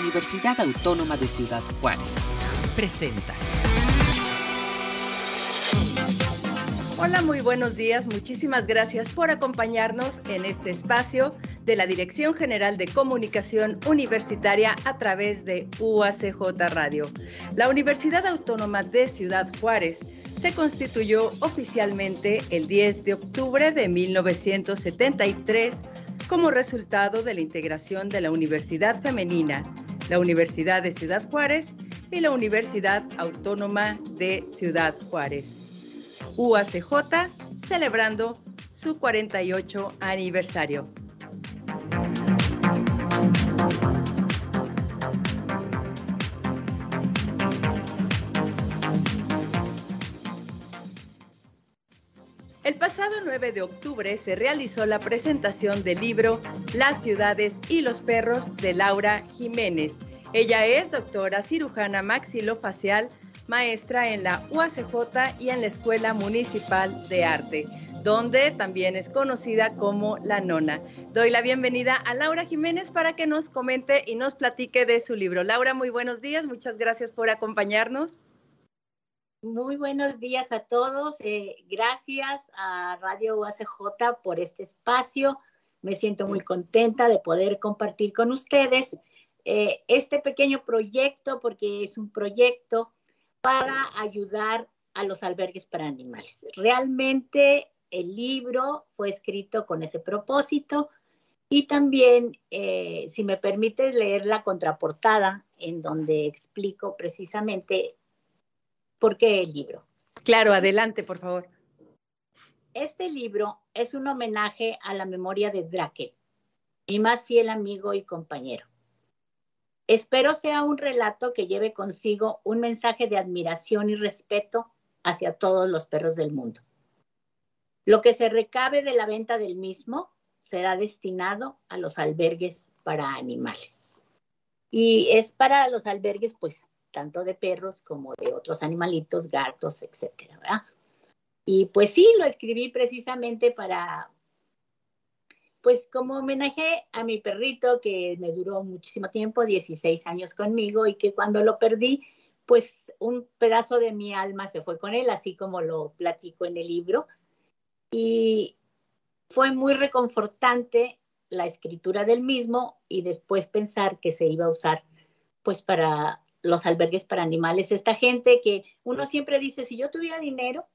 Universidad Autónoma de Ciudad Juárez. Presenta. Hola, muy buenos días. Muchísimas gracias por acompañarnos en este espacio de la Dirección General de Comunicación Universitaria a través de UACJ Radio. La Universidad Autónoma de Ciudad Juárez se constituyó oficialmente el 10 de octubre de 1973 como resultado de la integración de la Universidad Femenina, la Universidad de Ciudad Juárez y la Universidad Autónoma de Ciudad Juárez. UACJ celebrando su 48 aniversario. El pasado 9 de octubre se realizó la presentación del libro Las ciudades y los perros de Laura Jiménez. Ella es doctora cirujana maxilofacial, maestra en la UACJ y en la Escuela Municipal de Arte, donde también es conocida como La Nona. Doy la bienvenida a Laura Jiménez para que nos comente y nos platique de su libro. Laura, muy buenos días, muchas gracias por acompañarnos. Muy buenos días a todos. Eh, gracias a Radio UACJ por este espacio. Me siento muy contenta de poder compartir con ustedes eh, este pequeño proyecto, porque es un proyecto para ayudar a los albergues para animales. Realmente el libro fue escrito con ese propósito y también, eh, si me permite leer la contraportada, en donde explico precisamente ¿Por qué el libro? Claro, adelante, por favor. Este libro es un homenaje a la memoria de Drake, mi más fiel amigo y compañero. Espero sea un relato que lleve consigo un mensaje de admiración y respeto hacia todos los perros del mundo. Lo que se recabe de la venta del mismo será destinado a los albergues para animales. Y es para los albergues, pues, tanto de perros como de otros animalitos, gatos, etcétera. Y pues sí, lo escribí precisamente para, pues como homenaje a mi perrito que me duró muchísimo tiempo, 16 años conmigo, y que cuando lo perdí, pues un pedazo de mi alma se fue con él, así como lo platico en el libro. Y fue muy reconfortante la escritura del mismo y después pensar que se iba a usar pues para los albergues para animales, esta gente que uno siempre dice, si yo tuviera dinero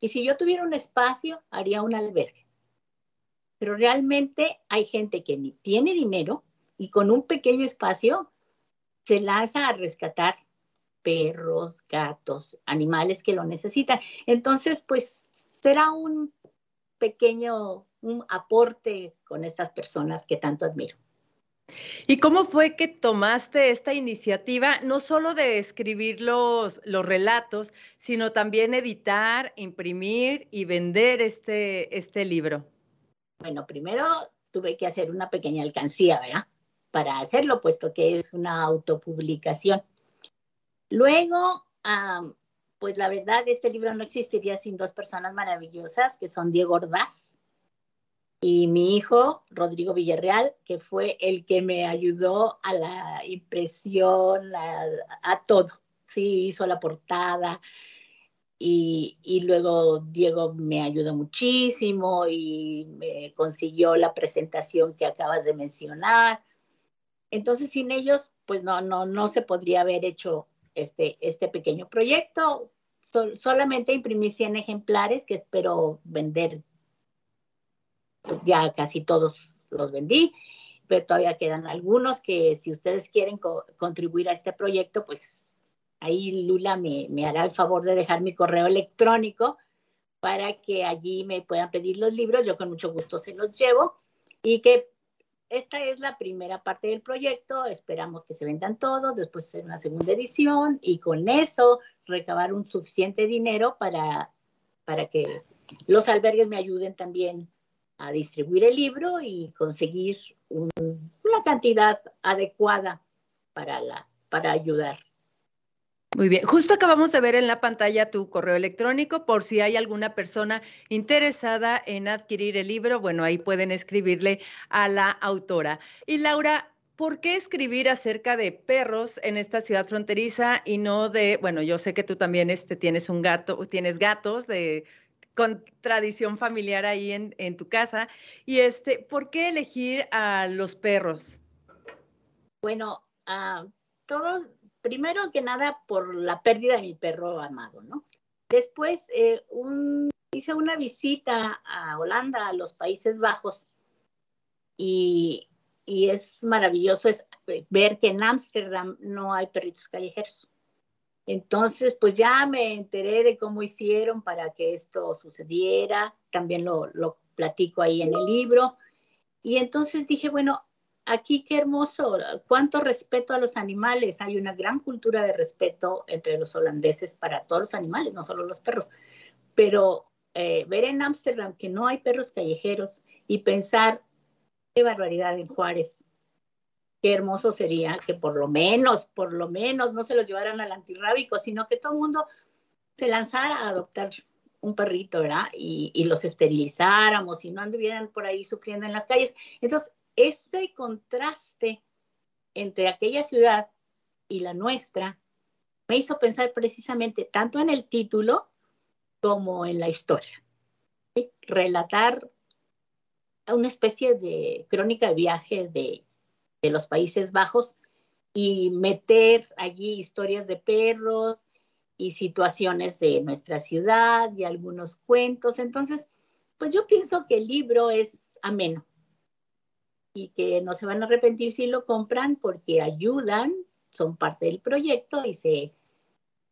y si yo tuviera un espacio, haría un albergue. Pero realmente hay gente que tiene dinero y con un pequeño espacio se lanza a rescatar perros, gatos, animales que lo necesitan. Entonces, pues será un pequeño un aporte con estas personas que tanto admiro. ¿Y cómo fue que tomaste esta iniciativa, no solo de escribir los, los relatos, sino también editar, imprimir y vender este, este libro? Bueno, primero tuve que hacer una pequeña alcancía, ¿verdad? Para hacerlo, puesto que es una autopublicación. Luego, pues la verdad, este libro no existiría sin dos personas maravillosas, que son Diego Ordaz, y mi hijo, Rodrigo Villarreal, que fue el que me ayudó a la impresión, a, todo. Sí, hizo la portada. Y, luego Diego me ayudó muchísimo y me consiguió la presentación que acabas de mencionar. Entonces, sin ellos, pues no, no, no se podría haber hecho este, este pequeño proyecto. solamente imprimí 100 ejemplares que espero vender ya casi todos los vendí, pero todavía quedan algunos que si ustedes quieren contribuir a este proyecto, pues ahí Lula me, me hará el favor de dejar mi correo electrónico para que allí me puedan pedir los libros, yo con mucho gusto se los llevo y que esta es la primera parte del proyecto, esperamos que se vendan todos, después hacer una segunda edición y con eso recabar un suficiente dinero para, para que los albergues me ayuden también a distribuir el libro y conseguir una cantidad adecuada para, la, para ayudar. Muy bien, justo acabamos de ver en la pantalla tu correo electrónico por si hay alguna persona interesada en adquirir el libro, bueno, ahí pueden escribirle a la autora. Y Laura, ¿por qué escribir acerca de perros en esta ciudad fronteriza y no de, bueno, yo sé que tú también este, tienes un gato, tienes gatos de con tradición familiar ahí en, en tu casa. Y este, ¿por qué elegir a los perros? Bueno, uh, todo, primero que nada por la pérdida de mi perro amado, ¿no? Después eh, hice una visita a Holanda, a los Países Bajos, y, es maravilloso es ver que en Ámsterdam no hay perritos callejeros. Entonces, pues ya me enteré de cómo hicieron para que esto sucediera, también lo platico ahí en el libro. Y entonces dije, bueno, aquí qué hermoso, cuánto respeto a los animales. Hay una gran cultura de respeto entre los holandeses para todos los animales, no solo los perros. Pero eh, ver en Ámsterdam que no hay perros callejeros y pensar, qué barbaridad en Juárez, qué hermoso sería que por lo menos, por lo menos no se los llevaran al antirrábico, sino que todo el mundo se lanzara a adoptar un perrito, ¿verdad? Y, y, los esterilizáramos y no anduvieran por ahí sufriendo en las calles. Entonces, ese contraste entre aquella ciudad y la nuestra me hizo pensar precisamente tanto en el título como en la historia. Relatar una especie de crónica de viajes de de los Países Bajos y meter allí historias de perros y situaciones de nuestra ciudad y algunos cuentos. Entonces, pues yo pienso que el libro es ameno y que no se van a arrepentir si lo compran porque ayudan, son parte del proyecto y se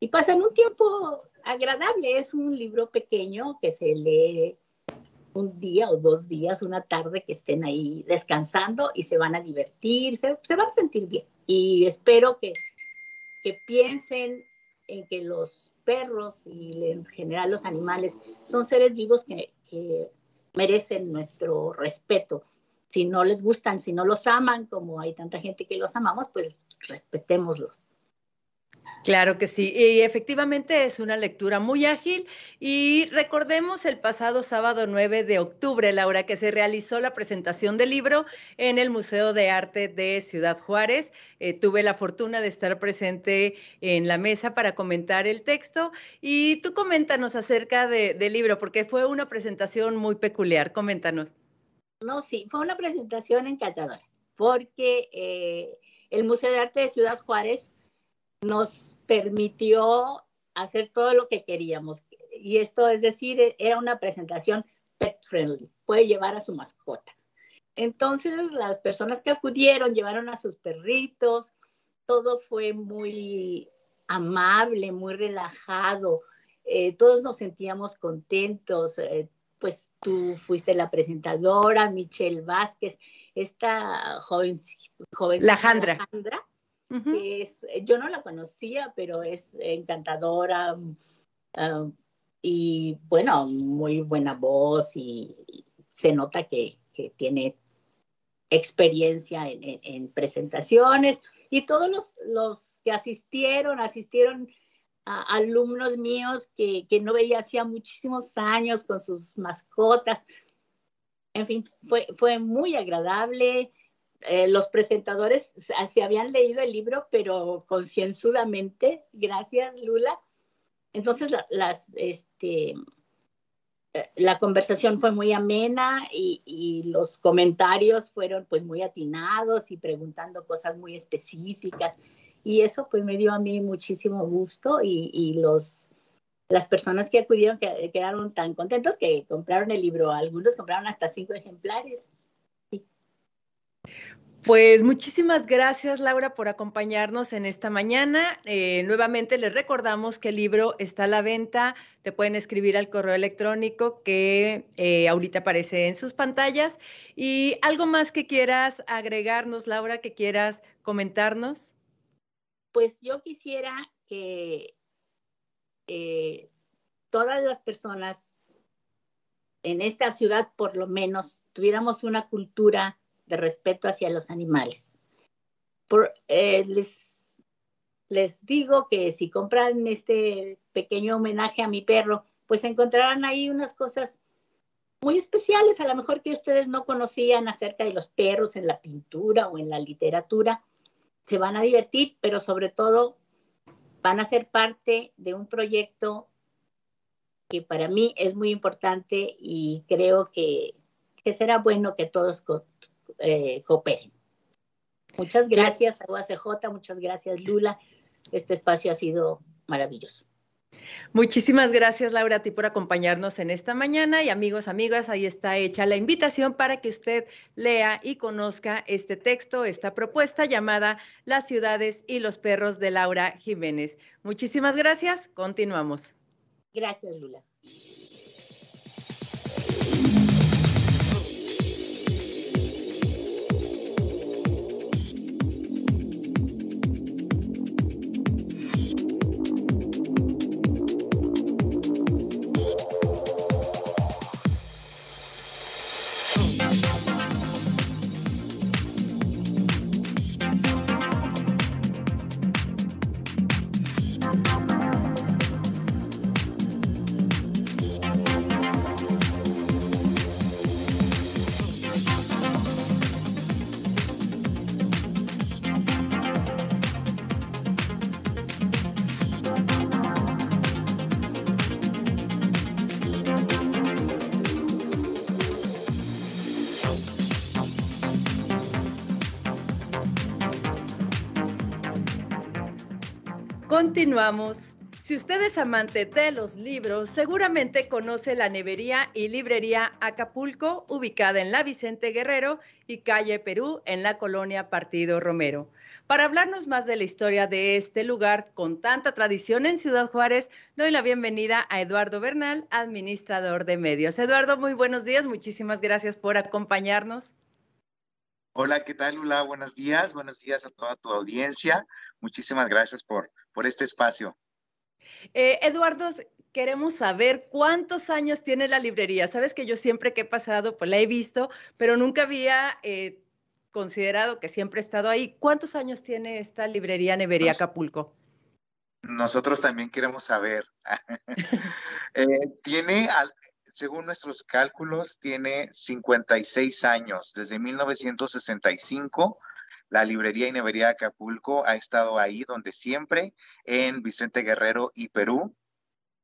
y pasan un tiempo agradable. Es un libro pequeño que se lee un día o dos días, una tarde que estén ahí descansando y se van a divertir, se, van a sentir bien. Y espero que, que piensen en que los perros y en general los animales son seres vivos que, que merecen nuestro respeto. Si no les gustan, si no los aman, como hay tanta gente que los amamos, pues respetémoslos. Claro que sí, y efectivamente es una lectura muy ágil y recordemos el pasado sábado 9 de octubre, Laura, que se realizó la presentación del libro en el Museo de Arte de Ciudad Juárez. Eh, tuve la fortuna de estar presente en la mesa para comentar el texto y tú coméntanos acerca de, del libro, porque fue una presentación muy peculiar, coméntanos. No, sí, fue una presentación encantadora, porque eh, el Museo de Arte de Ciudad Juárez nos permitió hacer todo lo que queríamos. Y esto es decir, era una presentación pet friendly, puede llevar a su mascota. Entonces las personas que acudieron llevaron a sus perritos, todo fue muy amable, muy relajado, eh, todos nos sentíamos contentos. Eh, pues tú fuiste la presentadora, Michelle Vázquez, esta joven, joven la Jandra. Es, eh, yo no la conocía, pero es encantadora um, y bueno, muy buena voz y, se nota que, que tiene experiencia en, en, presentaciones y todos los, los, que asistieron, asistieron alumnos míos que, que, no veía hacía muchísimos años con sus mascotas. En fin, fue, fue muy agradable. Eh, los presentadores se habían leído el libro, pero concienzudamente, gracias Lula. Entonces, la, este, eh, la conversación fue muy amena y, y, los comentarios fueron pues muy atinados y preguntando cosas muy específicas. Y eso pues me dio a mí muchísimo gusto y, los, las personas que acudieron quedaron tan contentos que compraron el libro. Algunos compraron hasta cinco ejemplares. Pues muchísimas gracias, Laura, por acompañarnos en esta mañana. Eh, nuevamente les recordamos que el libro está a la venta. Te pueden escribir al correo electrónico que eh, ahorita aparece en sus pantallas. ¿Y algo más que quieras agregarnos, Laura, que quieras comentarnos? Pues yo quisiera que eh, todas las personas en esta ciudad, por lo menos, tuviéramos una cultura de respeto hacia los animales. Por, eh, les, les digo que si compran este pequeño homenaje a mi perro, pues encontrarán ahí unas cosas muy especiales, a lo mejor que ustedes no conocían acerca de los perros en la pintura o en la literatura. Se van a divertir, pero sobre todo van a ser parte de un proyecto que para mí es muy importante y creo que, será bueno que todos eh, cooperen. Muchas gracias a UACJ, muchas gracias Lula. Este espacio ha sido maravilloso. Muchísimas gracias, Laura, a ti por acompañarnos en esta mañana. Y amigos, amigas, ahí está hecha la invitación para que usted lea y conozca este texto, esta propuesta llamada Las ciudades y los perros de Laura Jiménez. Muchísimas gracias. Continuamos. Gracias, Lula. Continuamos. Si usted es amante de los libros, seguramente conoce la nevería y librería Acapulco, ubicada en la Vicente Guerrero y calle Perú, en la colonia Partido Romero. Para hablarnos más de la historia de este lugar con tanta tradición en Ciudad Juárez, doy la bienvenida a Eduardo Bernal, administrador de medios. Eduardo, muy buenos días. Muchísimas gracias por acompañarnos. Hola, ¿qué tal, Lula? Buenos días. Buenos días a toda tu audiencia. Muchísimas gracias por por este espacio. Eh, Eduardo, queremos saber cuántos años tiene la librería. Sabes que yo siempre que he pasado, pues la he visto, pero nunca había eh, considerado que siempre he estado ahí. ¿Cuántos años tiene esta librería Nevería Acapulco? Nosotros también queremos saber. Eh, tiene, según nuestros cálculos, tiene 56 años, desde 1965 la librería y nevería de Acapulco ha estado ahí donde siempre, en Vicente Guerrero y Perú.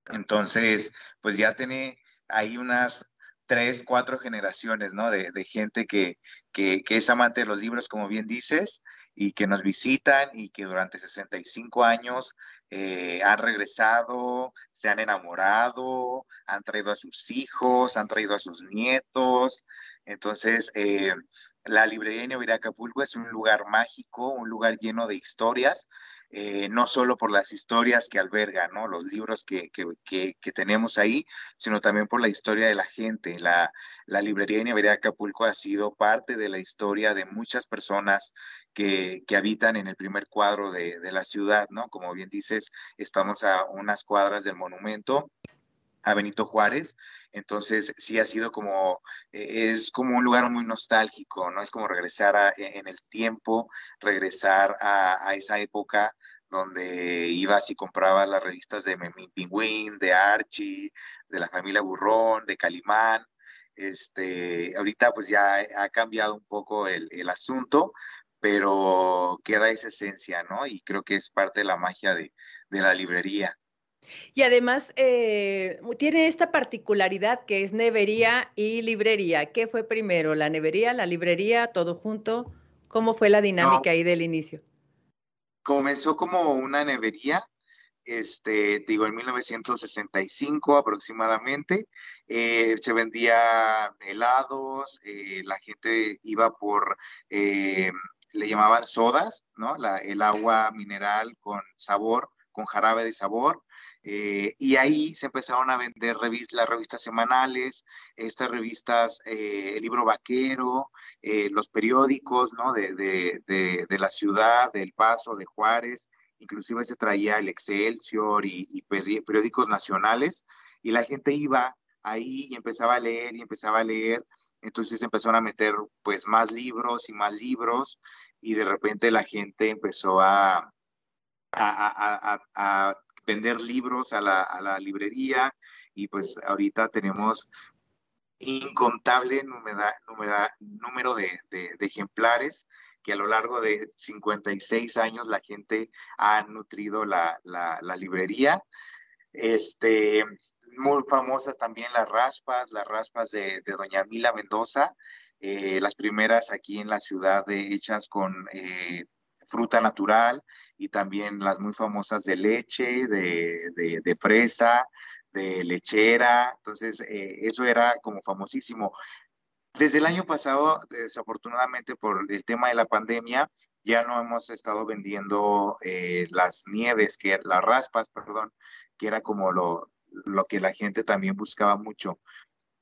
Entonces, pues ya tiene ahí unas tres, cuatro generaciones, ¿no? De, gente que, es amante de los libros, como bien dices, y que nos visitan y que durante 65 años eh, han regresado, se han enamorado, han traído a sus hijos, han traído a sus nietos. Entonces, eh, la librería de Acapulco es un lugar mágico, un lugar lleno de historias, eh, no solo por las historias que alberga, ¿no? los libros que, tenemos ahí, sino también por la historia de la gente. La, la librería de Acapulco ha sido parte de la historia de muchas personas que, habitan en el primer cuadro de, de la ciudad, ¿no? Como bien dices, estamos a unas cuadras del monumento a Benito Juárez. Entonces, sí ha sido como, eh, es como un lugar muy nostálgico, ¿no? Es como regresar a, e, en el tiempo, regresar a, esa época donde ibas y comprabas las revistas de Memín Pingüín, de Archie, de la familia Burrón, de Calimán. Este, ahorita pues ya ha cambiado un poco el, el asunto, pero queda esa esencia, ¿no? Y creo que es parte de la magia de, de la librería. Y además eh, tiene esta particularidad que es nevería y librería. ¿Qué fue primero, la nevería, la librería, todo junto? ¿Cómo fue la dinámica ahí del inicio? Comenzó como una nevería, este, digo, en 1965 aproximadamente. Eh, se vendía helados, eh, la gente iba por, le llamaban sodas, ¿no? el agua mineral con sabor, con jarabe de sabor. Eh, y ahí se empezaron a vender las revistas semanales, estas revistas, eh, el libro vaquero, eh, los periódicos ¿no? de, de, la ciudad, del Paso, de Juárez, inclusive se traía el Excelsior y, y, periódicos nacionales, y la gente iba ahí y empezaba a leer y empezaba a leer, entonces empezaron a meter pues más libros y más libros, y de repente la gente empezó a, a, vender libros a la, librería y pues ahorita tenemos incontable número de, ejemplares que a lo largo de 56 años la gente ha nutrido la, librería. Este, muy famosas también las raspas, las raspas de, Doña Mila Mendoza, eh, las primeras aquí en la ciudad de, hechas con eh, fruta natural y también las muy famosas de leche, de, de fresa, de lechera, entonces eh, eso era como famosísimo. Desde el año pasado, desafortunadamente por el tema de la pandemia, ya no hemos estado vendiendo eh, las nieves, que las raspas, perdón, que era como lo, lo que la gente también buscaba mucho.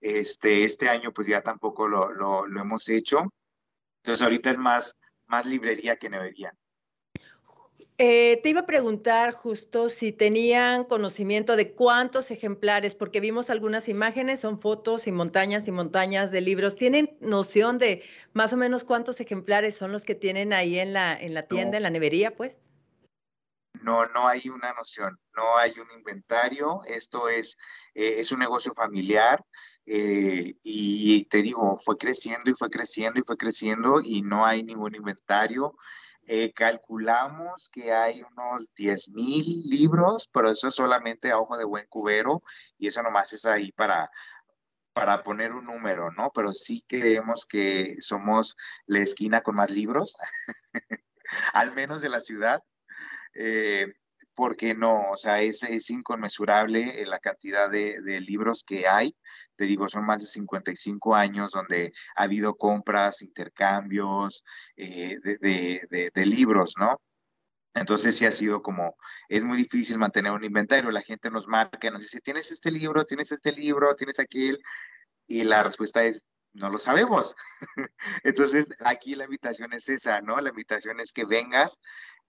Este, este año pues ya tampoco lo, lo, lo hemos hecho. Entonces ahorita es más, más librería que nevería. Eh, te iba a preguntar justo si tenían conocimiento de cuántos ejemplares, porque vimos algunas imágenes, son fotos y montañas y montañas de libros. ¿Tienen noción de más o menos cuántos ejemplares son los que tienen ahí en la, en la tienda, en la nevería, pues? No, no hay una noción, no hay un inventario. Esto es, eh, es un negocio familiar. Eh, y te digo, fue creciendo y fue creciendo y fue creciendo y no hay ningún inventario. Eh, calculamos que hay unos 10 mil libros, pero eso es solamente a ojo de buen cubero y eso nomás es ahí para, para poner un número, ¿no? Pero sí creemos que somos la esquina con más libros, al menos de la ciudad. Eh, porque no, o sea, es, es inconmensurable la cantidad de, libros que hay te digo, son más de 55 años donde ha habido compras, intercambios eh, de, libros, ¿no? Entonces sí ha sido como, es muy difícil mantener un inventario, la gente nos marca, nos dice, tienes este libro, tienes este libro, tienes aquel, y la respuesta es, no lo sabemos. Entonces aquí la invitación es esa, ¿no? La invitación es que vengas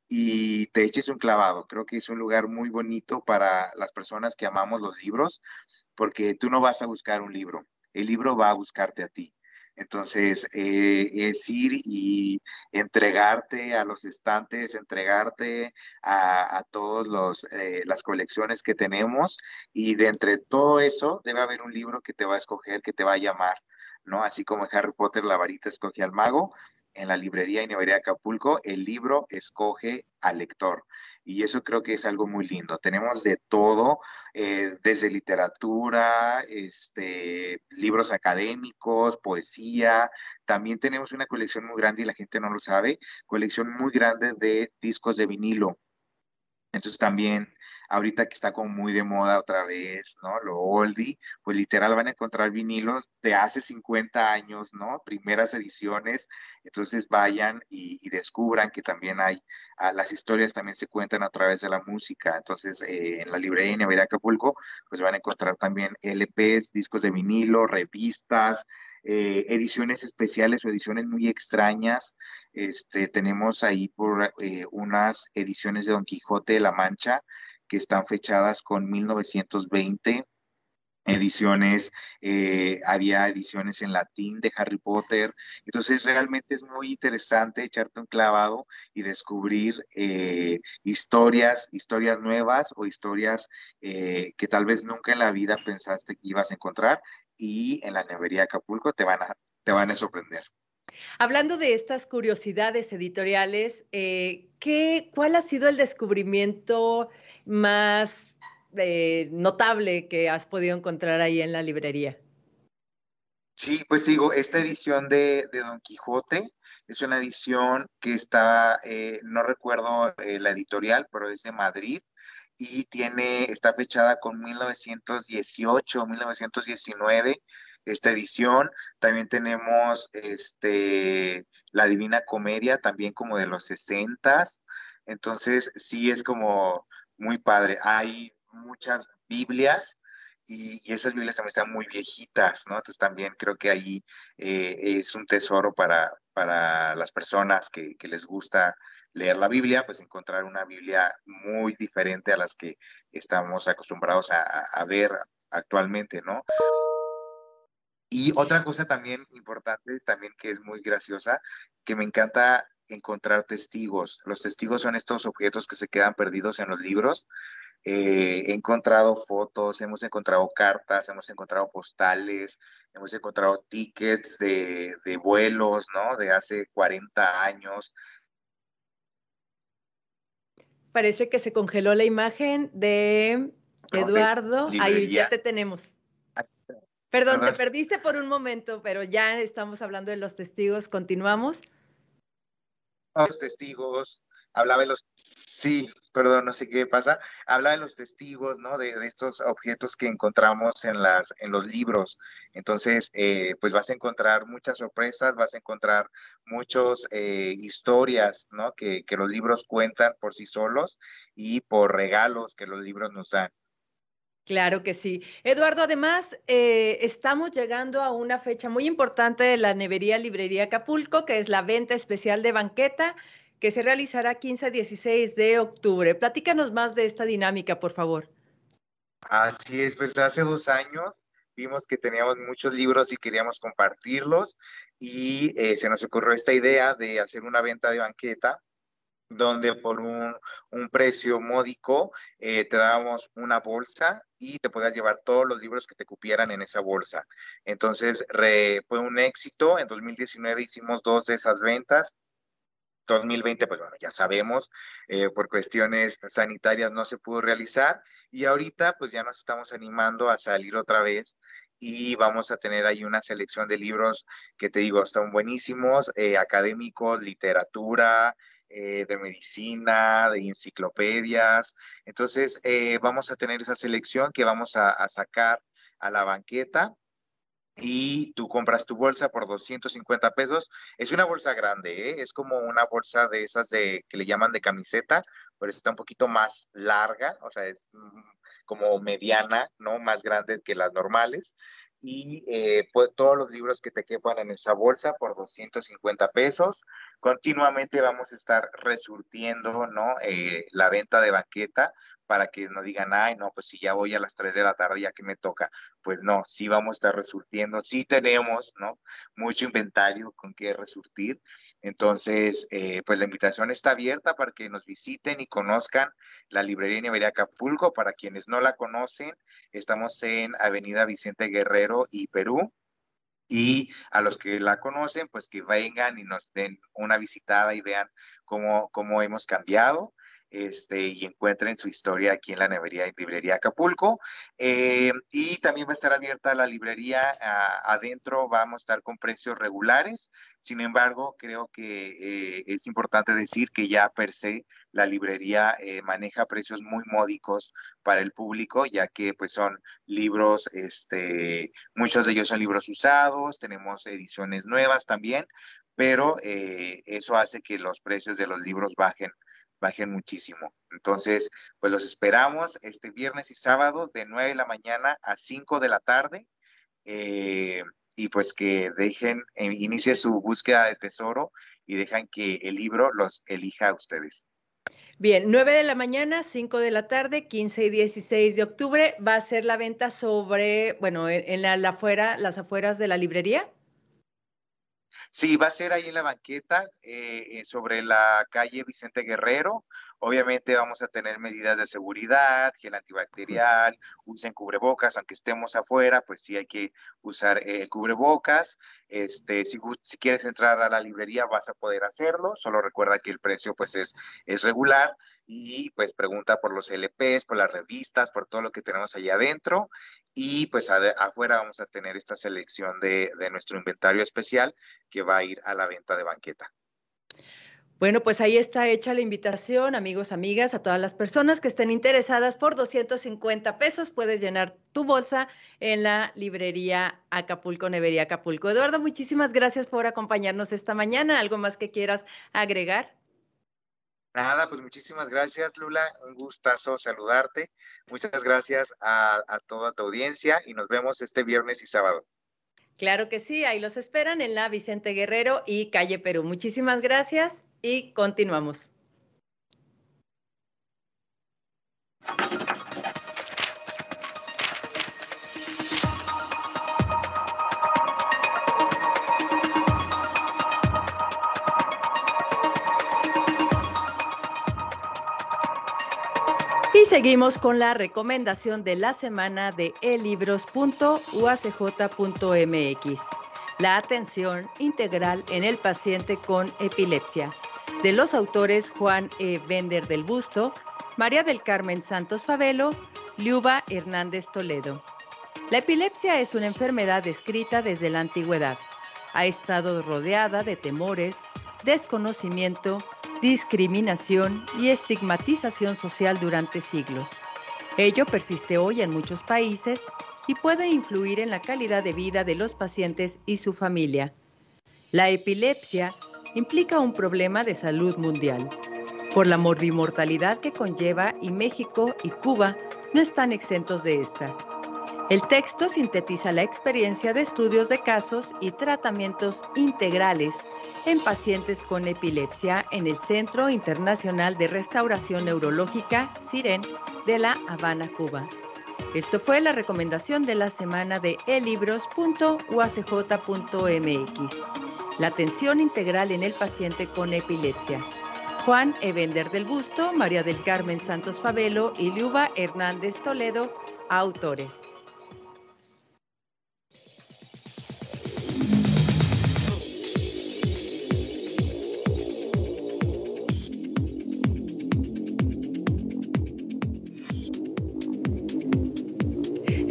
y te eches un clavado. Creo que es un lugar muy bonito para las personas que amamos los libros, porque tú no vas a buscar un libro, el libro va a buscarte a ti. Entonces, eh, es ir y entregarte a los estantes, entregarte a, a todas eh, las colecciones que tenemos y de entre todo eso debe haber un libro que te va a escoger, que te va a llamar, ¿no? Así como en Harry Potter la varita escoge al mago, en la librería y nevería Acapulco, el libro escoge al lector. Y eso creo que es algo muy lindo. Tenemos de todo, eh, desde literatura, este, libros académicos, poesía. También tenemos una colección muy grande y la gente no lo sabe, colección muy grande de discos de vinilo. Entonces también ahorita que está como muy de moda otra vez, ¿no? Lo oldie, pues literal van a encontrar vinilos de hace 50 años, ¿no? Primeras ediciones, entonces vayan y, descubran que también hay, ah, las historias también se cuentan a través de la música, entonces eh, en la librería de Acapulco, pues van a encontrar también LPs, discos de vinilo, revistas, eh, ediciones especiales o ediciones muy extrañas. Este, tenemos ahí por eh, unas ediciones de Don Quijote de la Mancha que están fechadas con 1920 ediciones, eh, había ediciones en latín de Harry Potter. Entonces realmente es muy interesante echarte un clavado y descubrir eh, historias, historias nuevas o historias eh, que tal vez nunca en la vida pensaste que ibas a encontrar y en la nevería Acapulco te van a, te van a sorprender. Hablando de estas curiosidades editoriales, ¿qué, ¿cuál ha sido el descubrimiento más eh, notable que has podido encontrar ahí en la librería? Sí, pues digo, esta edición de, Don Quijote es una edición que está, eh, no recuerdo eh, la editorial, pero es de Madrid y tiene, está fechada con 1918, 1919 esta edición. También tenemos este, la Divina Comedia, también como de los 60 Entonces, sí es como muy padre. Hay muchas Biblias y, esas Biblias también están muy viejitas, ¿no? Entonces también creo que ahí eh, es un tesoro para, para las personas que, les gusta leer la Biblia, pues encontrar una Biblia muy diferente a las que estamos acostumbrados a, ver actualmente, ¿no? Y otra cosa también importante, también que es muy graciosa, que me encanta encontrar testigos. Los testigos son estos objetos que se quedan perdidos en los libros he encontrado fotos, hemos encontrado cartas, hemos encontrado postales, hemos encontrado tickets de, de vuelos, ¿no? De hace 40 años. Parece que se congeló la imagen de Eduardo. Ahí ya te tenemos. Perdón, te perdiste por un momento, pero ya estamos hablando de los testigos. Continuamos. Los testigos, hablaba de los, sí, perdón, no sé qué pasa, habla de los testigos, ¿no? De, estos objetos que encontramos en, las, en los libros. Entonces, eh, pues vas a encontrar muchas sorpresas, vas a encontrar muchas eh, historias, ¿no? Que, que los libros cuentan por sí solos y por regalos que los libros nos dan. Claro que sí. Eduardo, además, eh, estamos llegando a una fecha muy importante de la Nevería Librería Acapulco, que es la venta especial de banqueta, que se realizará 15 a 16 de octubre. Platícanos más de esta dinámica, por favor. Así es, pues hace dos años vimos que teníamos muchos libros y queríamos compartirlos y eh, se nos ocurrió esta idea de hacer una venta de banqueta donde por un, precio módico eh, te dábamos una bolsa y te podías llevar todos los libros que te cupieran en esa bolsa. Entonces fue un éxito. En 2019 hicimos dos de esas ventas. 2020, pues bueno, ya sabemos, eh, por cuestiones sanitarias no se pudo realizar y ahorita pues ya nos estamos animando a salir otra vez y vamos a tener ahí una selección de libros que te digo, están buenísimos, eh, académicos, literatura, eh, de medicina, de enciclopedias. Entonces, eh, vamos a tener esa selección que vamos a, sacar a la banqueta y tú compras tu bolsa por 250 pesos. Es una bolsa grande, ¿eh? es como una bolsa de esas de que le llaman de camiseta, pero está un poquito más larga, o sea, es mm, como mediana, ¿no? Más grande que las normales y eh, pues, todos los libros que te quepan en esa bolsa por 250 pesos. Continuamente vamos a estar resurtiendo ¿no? Eh, la venta de banqueta para que no digan, ay, no, pues si ya voy a las 3 de la tarde, ya que me toca. Pues no, sí vamos a estar resurtiendo, sí tenemos, ¿no? Mucho inventario con que resurtir. Entonces, eh, pues la invitación está abierta para que nos visiten y conozcan la librería Nivería Acapulco. Para quienes no la conocen, estamos en Avenida Vicente Guerrero y Perú. Y a los que la conocen, pues que vengan y nos den una visitada y vean cómo, cómo hemos cambiado este, y encuentren su historia aquí en la nevería y librería Acapulco. Eh, y también va a estar abierta la librería adentro, vamos a estar con precios regulares. Sin embargo, creo que eh, es importante decir que ya per se la librería eh, maneja precios muy módicos para el público, ya que pues son libros, este, muchos de ellos son libros usados, tenemos ediciones nuevas también, pero eso hace que los precios de los libros bajen muchísimo. Entonces, pues los esperamos este viernes y sábado de 9 de la mañana a 5 de la tarde. Eh, y pues que dejen, eh, inicie su búsqueda de tesoro y dejan que el libro los elija a ustedes. Bien, 9 de la mañana, 5 de la tarde, 15 y 16 de octubre va a ser la venta sobre, bueno, en, la, afuera, las afueras de la librería. Sí, va a ser ahí en la banqueta, eh, eh, sobre la calle Vicente Guerrero. Obviamente vamos a tener medidas de seguridad, gel antibacterial, usen cubrebocas, aunque estemos afuera, pues sí hay que usar eh, cubrebocas. Este, si, si, quieres entrar a la librería vas a poder hacerlo, solo recuerda que el precio pues es, es regular y pues pregunta por los LPs, por las revistas, por todo lo que tenemos allá adentro y pues afuera vamos a tener esta selección de, nuestro inventario especial que va a ir a la venta de banqueta. Bueno, pues ahí está hecha la invitación, amigos, amigas, a todas las personas que estén interesadas por 250 pesos. Puedes llenar tu bolsa en la librería Acapulco, Nevería Acapulco. Eduardo, muchísimas gracias por acompañarnos esta mañana. ¿Algo más que quieras agregar? Nada, pues muchísimas gracias, Lula. Un gustazo saludarte. Muchas gracias a, toda tu audiencia y nos vemos este viernes y sábado. Claro que sí, ahí los esperan en la Vicente Guerrero y Calle Perú. Muchísimas gracias y continuamos. Seguimos con la recomendación de la semana de elibros.uacj.mx. La atención integral en el paciente con epilepsia. De los autores Juan E. Bender del Busto, María del Carmen Santos Favelo, Liuba Hernández Toledo. La epilepsia es una enfermedad descrita desde la antigüedad. Ha estado rodeada de temores, desconocimiento, discriminación y estigmatización social durante siglos. Ello persiste hoy en muchos países y puede influir en la calidad de vida de los pacientes y su familia. La epilepsia implica un problema de salud mundial por la morbimortalidad que conlleva y México y Cuba no están exentos de esta. El texto sintetiza la experiencia de estudios de casos y tratamientos integrales en pacientes con epilepsia en el Centro Internacional de Restauración Neurológica, CIREN, de La Habana, Cuba. Esto fue la recomendación de la semana de elibros.uacj.mx. La atención integral en el paciente con epilepsia. Juan Evender del Busto, María del Carmen Santos Favelo y Liuba Hernández Toledo, autores.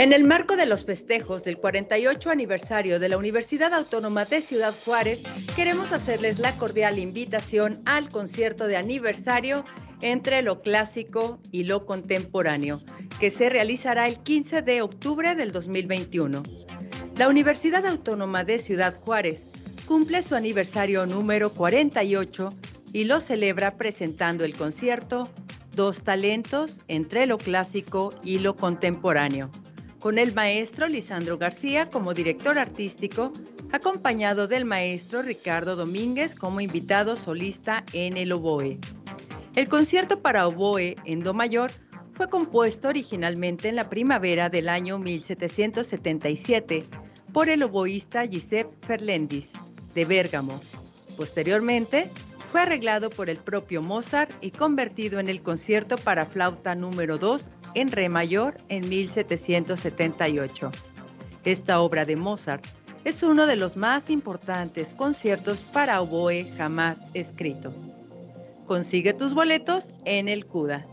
En el marco de los festejos del 48 aniversario de la Universidad Autónoma de Ciudad Juárez, queremos hacerles la cordial invitación al concierto de aniversario entre lo clásico y lo contemporáneo, que se realizará el 15 de octubre del 2021. La Universidad Autónoma de Ciudad Juárez cumple su aniversario número 48 y lo celebra presentando el concierto Dos talentos entre lo clásico y lo contemporáneo con el maestro Lisandro García como director artístico, acompañado del maestro Ricardo Domínguez como invitado solista en el oboe. El concierto para oboe en Do mayor fue compuesto originalmente en la primavera del año 1777 por el oboísta Giuseppe Ferlendis de Bérgamo. Posteriormente, fue arreglado por el propio Mozart y convertido en el concierto para flauta número 2 en Re mayor en 1778. Esta obra de Mozart es uno de los más importantes conciertos para oboe jamás escrito. Consigue tus boletos en el CUDA.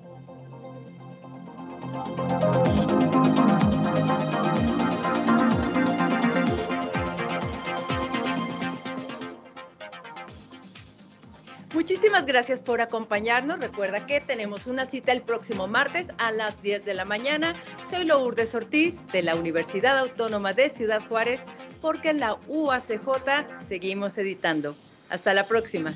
Muchísimas gracias por acompañarnos. Recuerda que tenemos una cita el próximo martes a las 10 de la mañana. Soy Lourdes Ortiz de la Universidad Autónoma de Ciudad Juárez, porque en la UACJ seguimos editando. Hasta la próxima.